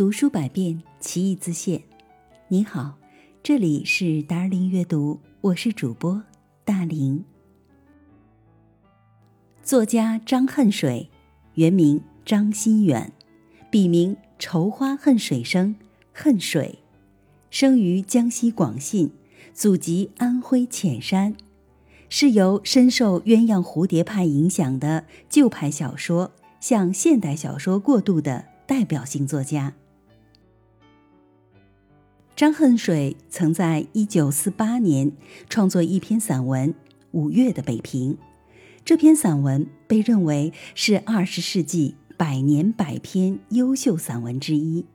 读书百遍，其义自现。你好，这里是达尔林阅读，我是主播大林。作家张恨水，原名张心远，笔名愁花恨水生，恨水，生于江西广信，祖籍安徽潜山，是由深受鸳鸯蝴蝶派影响的旧派小说向现代小说过渡的代表性作家。张恨水曾在一九四八年创作一篇散文《五月的北平》，这篇散文被认为是二十世纪百年百篇优秀散文之一。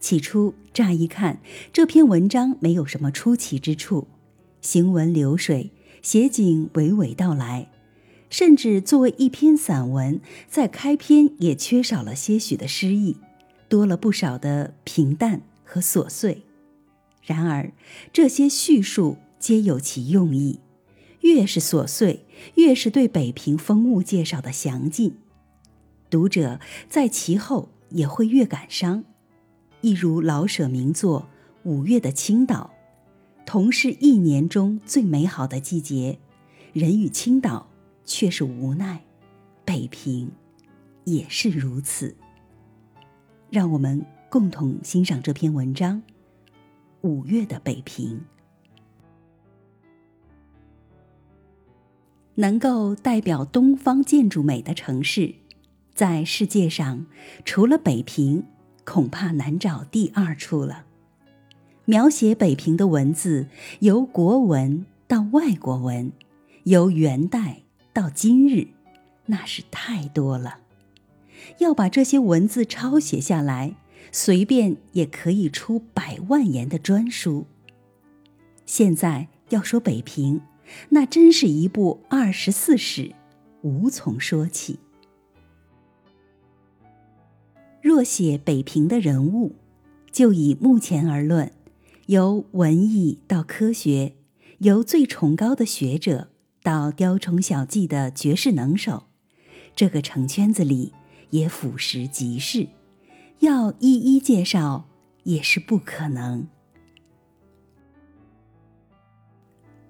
起初，乍一看，这篇文章没有什么出奇之处，行文流水，写景娓娓道来，甚至作为一篇散文，在开篇也缺少了些许的诗意，多了不少的平淡和琐碎。然而，这些叙述皆有其用意，越是琐碎，越是对北平风物介绍的详尽，读者在其后也会越感伤。一如老舍名作《五月的青岛》，同是一年中最美好的季节，人与青岛却是无奈，北平也是如此。让我们共同欣赏这篇文章。五月的北平，能够代表东方建筑美的城市，在世界上除了北平，恐怕难找第二处了。描写北平的文字，由国文到外国文，由元代到今日，那是太多了。要把这些文字抄写下来。随便也可以出百万言的专书。现在要说北平，那真是一部二十四史，无从说起。若写北平的人物，就以目前而论，由文艺到科学，由最崇高的学者到雕虫小技的绝世能手，这个城圈子里也俯拾即是。要一一介绍也是不可能。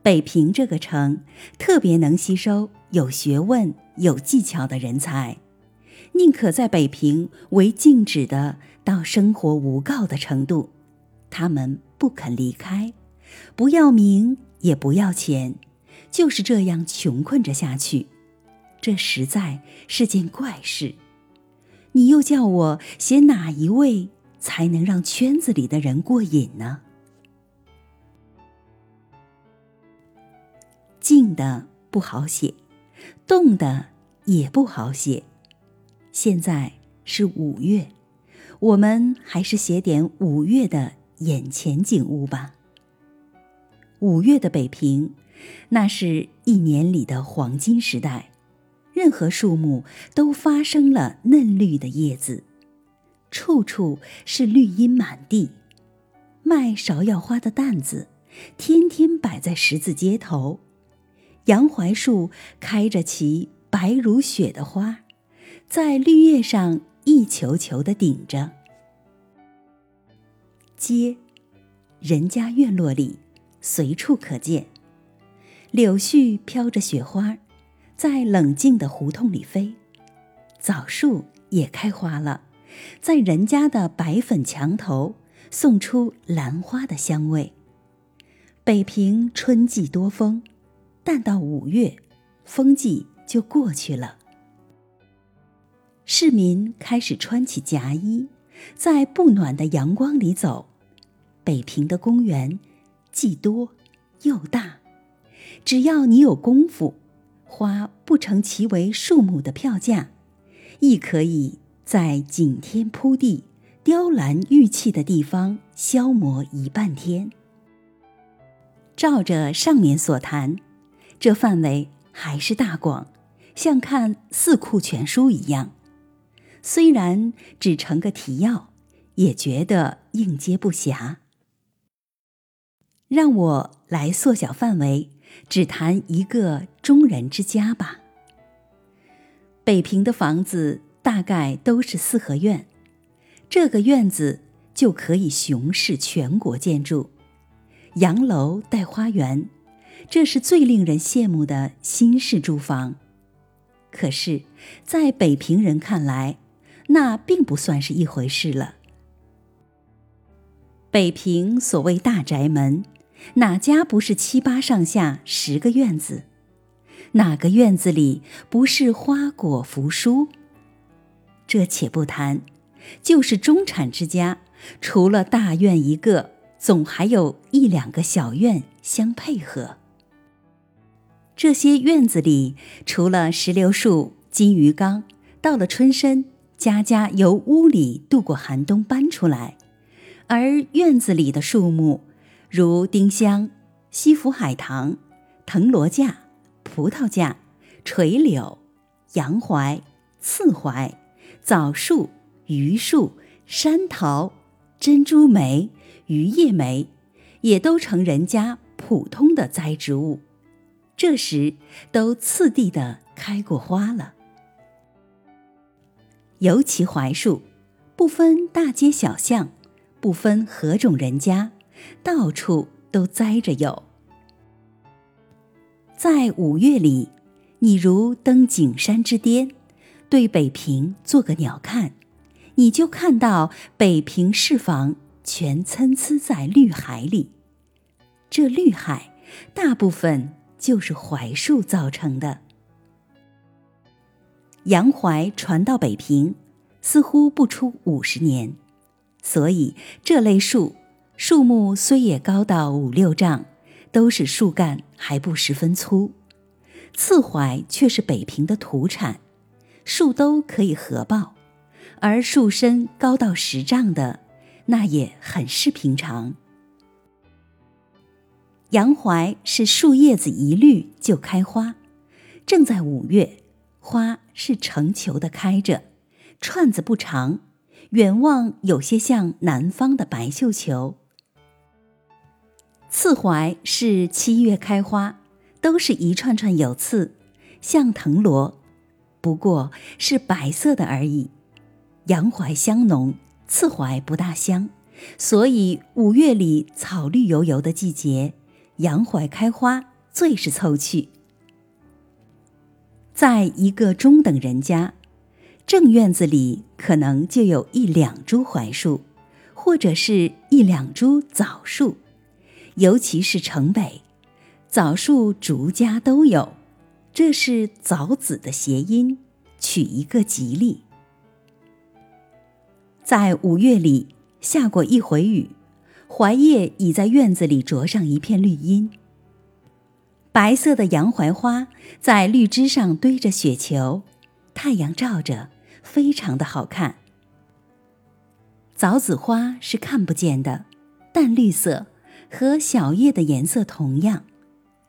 北平这个城特别能吸收有学问、有技巧的人才，宁可在北平为静止的到生活无告的程度，他们不肯离开，不要名也不要钱，就是这样穷困着下去，这实在是件怪事。你又叫我写哪一位才能让圈子里的人过瘾呢？静的不好写，动的也不好写。现在是五月，我们还是写点五月的眼前景物吧。五月的北平，那是一年里的黄金时代。任何树木都发生了嫩绿的叶子，处处是绿荫满地。卖芍药花的担子，天天摆在十字街头。洋槐树开着其白如雪的花，在绿叶上一球球的顶着。街，人家院落里随处可见。柳絮飘着雪花。在冷静的胡同里飞，枣树也开花了，在人家的白粉墙头送出兰花的香味。北平春季多风，但到五月，风季就过去了。市民开始穿起夹衣，在不暖的阳光里走。北平的公园既多又大，只要你有功夫。花不成其为树木的票价，亦可以在景天铺地、雕栏玉砌的地方消磨一半天。照着上面所谈，这范围还是大广，像看《四库全书》一样。虽然只成个提要，也觉得应接不暇。让我来缩小范围。只谈一个中人之家吧。北平的房子大概都是四合院，这个院子就可以雄视全国建筑，洋楼带花园，这是最令人羡慕的新式住房。可是，在北平人看来，那并不算是一回事了。北平所谓大宅门，哪家不是七八上下十个院子？哪个院子里不是花果扶疏？这且不谈，就是中产之家，除了大院一个，总还有一两个小院相配合。这些院子里，除了石榴树、金鱼缸，到了春深，家家由屋里度过寒冬搬出来；而院子里的树木，如丁香、西府海棠、藤萝架、葡萄架、垂柳、洋槐、刺槐、枣树、榆树、山桃、珍珠梅、榆叶梅，也都成人家普通的栽植物。这时都次第的开过花了，尤其槐树，不分大街小巷，不分何种人家，到处都栽着有。在五月里，你如登景山之巅，对北平做个鸟瞰，你就看到北平市房全参差在绿海里。这绿海大部分。就是槐树造成的。洋槐传到北平，似乎不出五十年，所以这类树树木虽也高到五六丈，都是树干还不十分粗。刺槐却是北平的土产，树都可以合抱，而树身高到十丈的，那也很是平常。洋槐是树叶子一绿就开花，正在五月，花是成球的开着，串子不长，远望有些像南方的白绣球。刺槐是七月开花，都是一串串有刺，像藤萝，不过是白色的而已。洋槐香浓，刺槐不大香，所以五月里草绿油油的季节。洋槐开花最是凑趣。在一个中等人家，正院子里可能就有一两株槐树，或者是一两株枣树，尤其是城北，枣树竹家都有，这是枣子的谐音，取一个吉利。在五月里下过一回雨。槐叶已在院子里着上一片绿荫。白色的洋槐花在绿枝上堆着雪球，太阳照着，非常的好看。枣子花是看不见的，淡绿色，和小叶的颜色同样，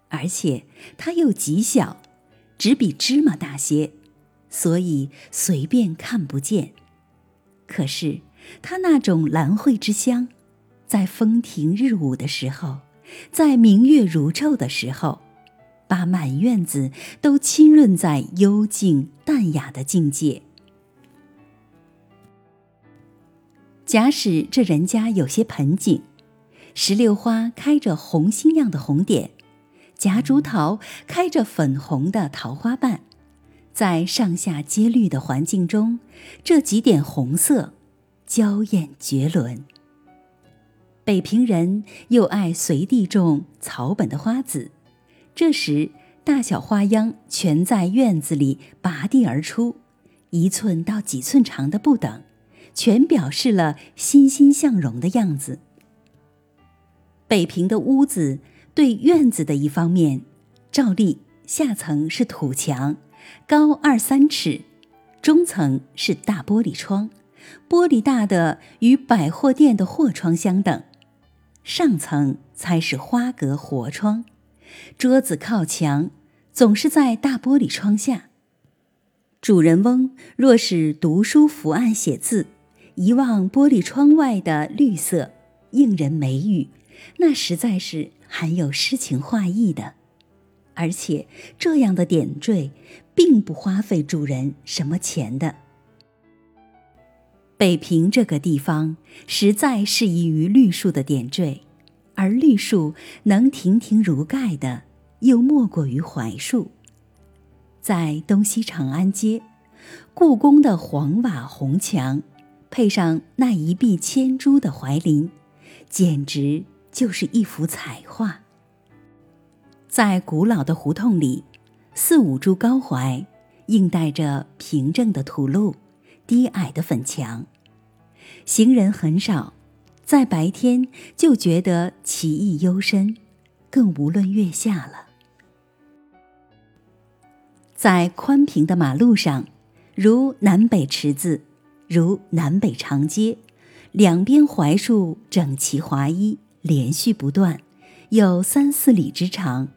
而且它又极小，只比芝麻大些，所以随便看不见。可是它那种兰蕙之香。在风停日午的时候，在明月如昼的时候，把满院子都浸润在幽静淡雅的境界。假使这人家有些盆景，石榴花开着红心样的红点，夹竹桃开着粉红的桃花瓣，在上下皆绿的环境中，这几点红色，娇艳绝伦。北平人又爱随地种草本的花籽，这时大小花秧全在院子里拔地而出，一寸到几寸长的不等，全表示了欣欣向荣的样子。北平的屋子对院子的一方面，照例下层是土墙，高二三尺，中层是大玻璃窗，玻璃大的与百货店的货窗相等。上层才是花格活窗，桌子靠墙，总是在大玻璃窗下。主人翁若是读书伏案写字，一望玻璃窗外的绿色，应人眉宇，那实在是含有诗情画意的。而且这样的点缀，并不花费主人什么钱的。北平这个地方实在适宜于绿树的点缀，而绿树能亭亭如盖的，又莫过于槐树。在东西长安街，故宫的黄瓦红墙，配上那一碧千株的槐林，简直就是一幅彩画。在古老的胡同里，四五株高槐，映带着平整的土路。低矮的粉墙，行人很少，在白天就觉得奇异幽深，更无论月下了。在宽平的马路上，如南北池子，如南北长街，两边槐树整齐划一，连续不断，有三四里之长，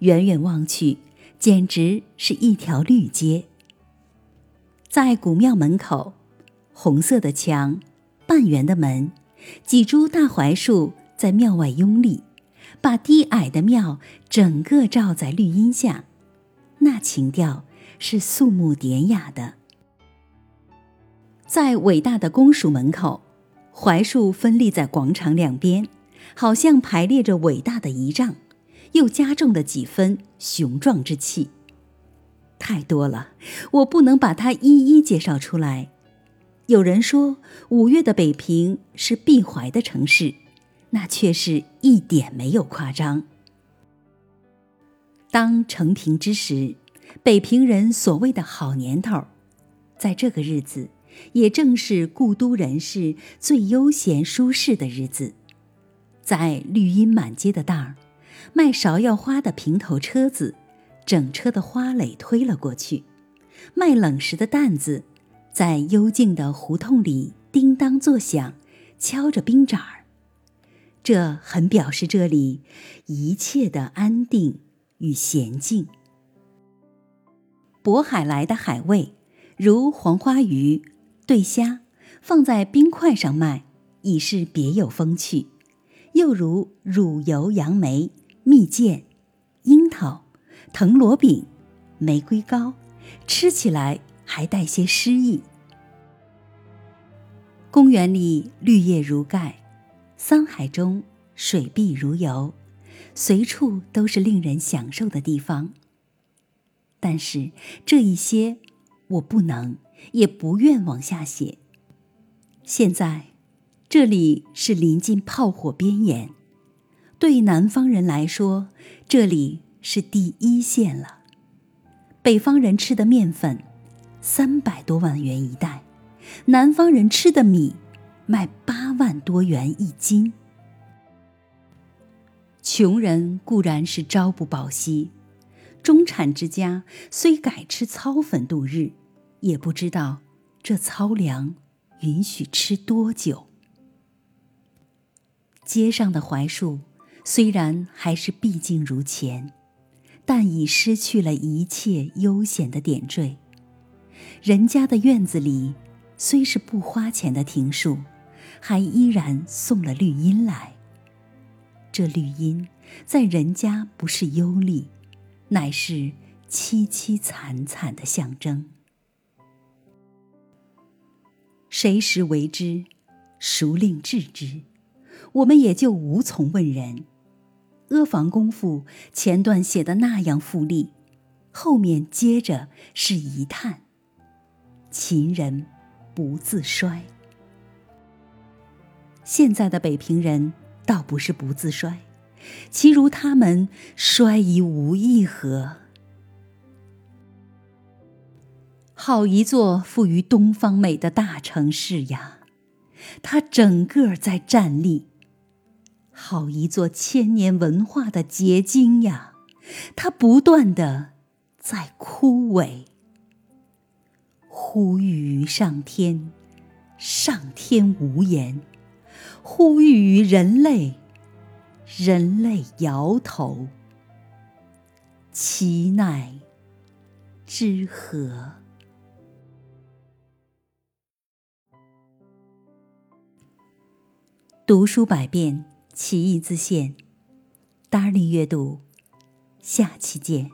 远远望去，简直是一条绿街。在古庙门口，红色的墙，半圆的门，几株大槐树在庙外拥立，把低矮的庙整个罩在绿荫下，那情调是肃穆典雅的。在伟大的公署门口，槐树分立在广场两边，好像排列着伟大的仪仗，又加重了几分雄壮之气。太多了，我不能把它一一介绍出来。有人说五月的北平是闭怀的城市，那却是一点没有夸张。当成平之时，北平人所谓的好年头，在这个日子，也正是故都人士最悠闲舒适的日子。在绿荫满街的档儿，卖芍药花的平头车子。整车的花蕾推了过去，卖冷食的担子在幽静的胡同里叮当作响，敲着冰盏儿。这很表示这里一切的安定与娴静。渤海来的海味，如黄花鱼、对虾，放在冰块上卖，已是别有风趣；又如乳油杨梅、蜜饯、樱桃。藤萝饼、玫瑰糕，吃起来还带些诗意。公园里绿叶如盖，桑海中水碧如油，随处都是令人享受的地方。但是这一些，我不能也不愿往下写。现在，这里是临近炮火边沿，对南方人来说，这里。是第一线了。北方人吃的面粉，三百多万元一袋；南方人吃的米，卖八万多元一斤。穷人固然是朝不保夕，中产之家虽改吃糙粉度日，也不知道这糙粮允许吃多久。街上的槐树虽然还是碧净如前。但已失去了一切悠闲的点缀。人家的院子里，虽是不花钱的庭树，还依然送了绿荫来。这绿荫，在人家不是忧虑，乃是凄凄惨惨的象征。谁时为之？孰令治之？我们也就无从问人。阿房宫赋前段写的那样富丽，后面接着是一叹：秦人不自衰。现在的北平人倒不是不自衰，其如他们衰已无一何。好一座富于东方美的大城市呀，它整个在站立。好一座千年文化的结晶呀，它不断的在枯萎。呼吁于上天，上天无言；呼吁于人类，人类摇头。其奈之何？读书百遍。奇异自现。darling 阅读下期见。